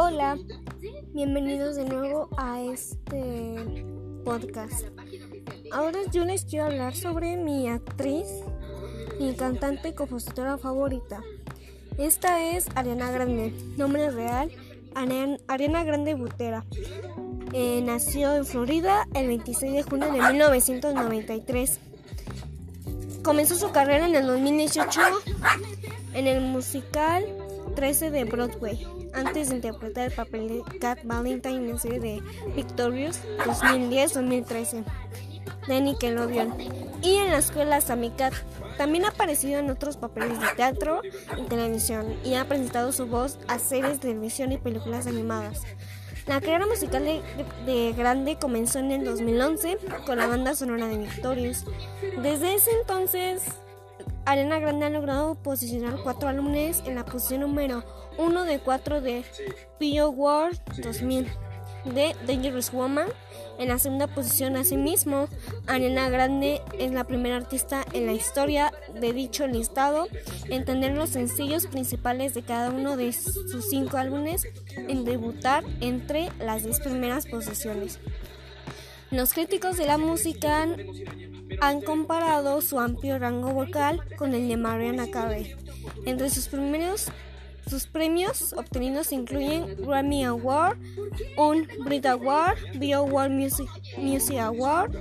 Hola, bienvenidos de nuevo a este podcast. Ahora yo les quiero hablar sobre mi actriz, mi cantante y compositora favorita. Esta es Ariana Grande, nombre real Ariana Grande Butera. Eh, nació en Florida el 26 de junio de 1993. Comenzó su carrera en el 2018 en el musical 13 de Broadway, antes de interpretar el papel de Cat Valentine en la serie de Victorious 2010-2013 de Nickelodeon y en la escuela Sammy Cat. También ha aparecido en otros papeles de teatro y televisión y ha presentado su voz a series de televisión y películas animadas. La carrera musical de, Grande comenzó en el 2011 con la banda sonora de Victorious. Desde ese entonces, Arena Grande ha logrado posicionar cuatro álbumes en la posición número uno de cuatro de World 2000 de Dangerous Woman. En la segunda posición, asimismo, Arena Grande es la primera artista en la historia de dicho listado en tener los sencillos principales de cada uno de sus cinco álbumes en debutar entre las diez primeras posiciones. Los críticos de la música han comparado su amplio rango vocal con el de Mariana Carey. Entre sus primeros sus premios obtenidos incluyen Grammy Award, un Brit Award, World Music, Music Award,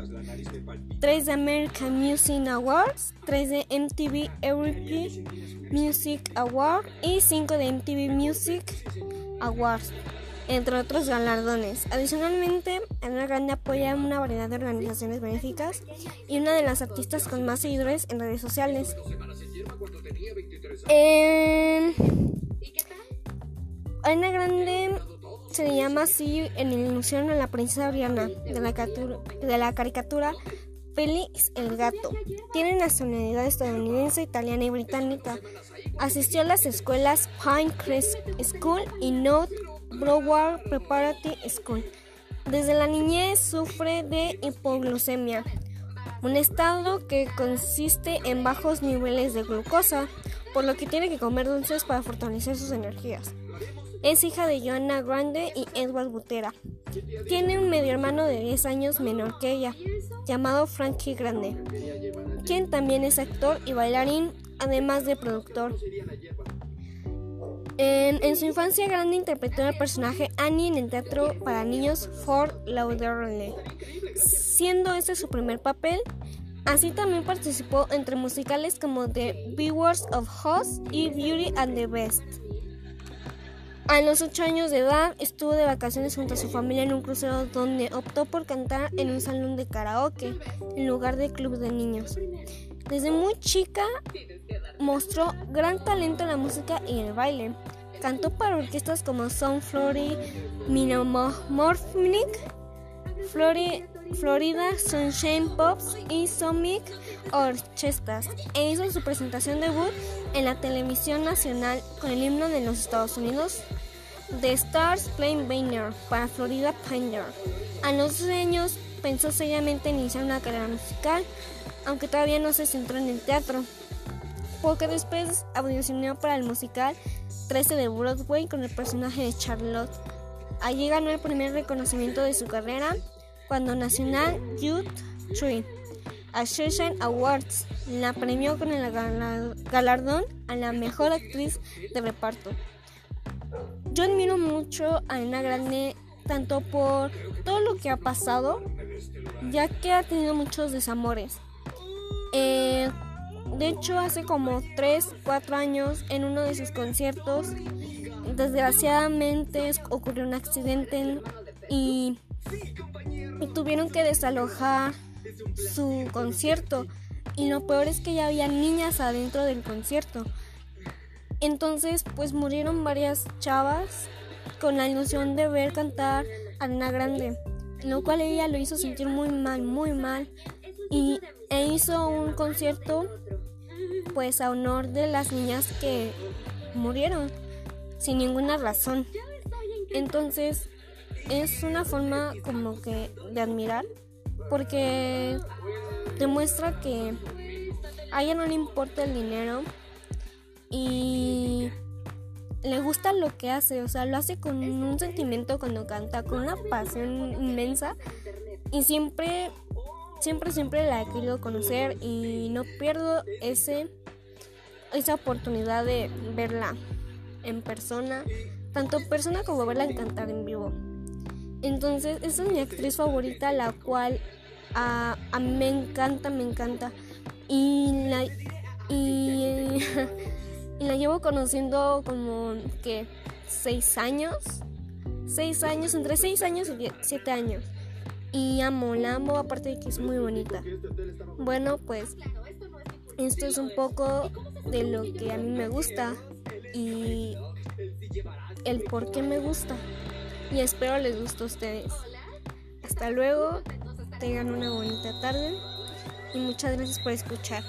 3 de American Music Awards, 3 de MTV Europe Music Award y 5 de MTV Music Awards, entre otros galardones. Adicionalmente, Ana Grande apoya una variedad de organizaciones benéficas y una de las artistas con más seguidores en redes sociales. Eh, Ana Grande se llama así en ilusión a la princesa la, de la caricatura Félix el Gato. Tiene nacionalidad estadounidense, italiana y británica. Asistió a las escuelas Pinecrest School y North Broward Preparatory School. Desde la niñez sufre de hipoglucemia, un estado que consiste en bajos niveles de glucosa, por lo que tiene que comer dulces para fortalecer sus energías. Es hija de Joanna Grande y Edward Butera. Tiene un medio hermano de 10 años menor que ella, llamado Frankie Grande, quien también es actor y bailarín, además de productor. En, su infancia, Grande interpretó el personaje Annie en el teatro para niños Fort Lauderdale, siendo este su primer papel. Así también participó entre musicales como The Bewars of Oz y Beauty and the Beast. A los 8 años de edad estuvo de vacaciones junto a su familia en un crucero donde optó por cantar en un salón de karaoke en lugar de club de niños. Desde muy chica mostró gran talento en la música y el baile. Cantó para orquestas como Sound Flori, Minomorphnic, Florida Sunshine Pops y Sonic Orchestras e hizo su presentación debut en la televisión nacional con el himno de los Estados Unidos The Stars Playing Banner para Florida Pioneer. A los 12 años pensó seriamente en iniciar una carrera musical, aunque todavía no se centró en el teatro. Poco después audicionó para el musical 13 de Broadway con el personaje de Charlotte. Allí ganó el primer reconocimiento de su carrera cuando National Youth Tree Association Awards la premió con el galardón a la mejor actriz de reparto. Yo admiro mucho a Ana Grande tanto por todo lo que ha pasado, ya que ha tenido muchos desamores. Eh, de hecho, hace como 3, 4 años, en uno de sus conciertos, desgraciadamente ocurrió un accidente y, tuvieron que desalojar su concierto. Y lo peor es que ya había niñas adentro del concierto. Entonces, pues murieron varias chavas con la ilusión de ver cantar a Ana Grande, lo cual ella lo hizo sentir muy mal, muy mal, y e hizo un concierto pues a honor de las niñas que murieron sin ninguna razón. Entonces, es una forma como que de admirar porque demuestra que a ella no le importa el dinero y le gusta lo que hace, o sea, lo hace con un sentimiento cuando canta, con una pasión inmensa y siempre, siempre, siempre la he querido conocer y no pierdo ese, esa oportunidad de verla en persona, tanto persona como verla cantar en vivo. Entonces, esa es mi actriz favorita, la cual a, me encanta, me encanta. Y la, y la llevo conociendo como que seis años. Seis años, entre seis años y siete años. Y amo, la amo, aparte de que es muy bonita. Bueno, pues esto es un poco de lo que a mí me gusta y el por qué me gusta. Y espero les guste a ustedes. Hasta luego, tengan una bonita tarde y muchas gracias por escuchar.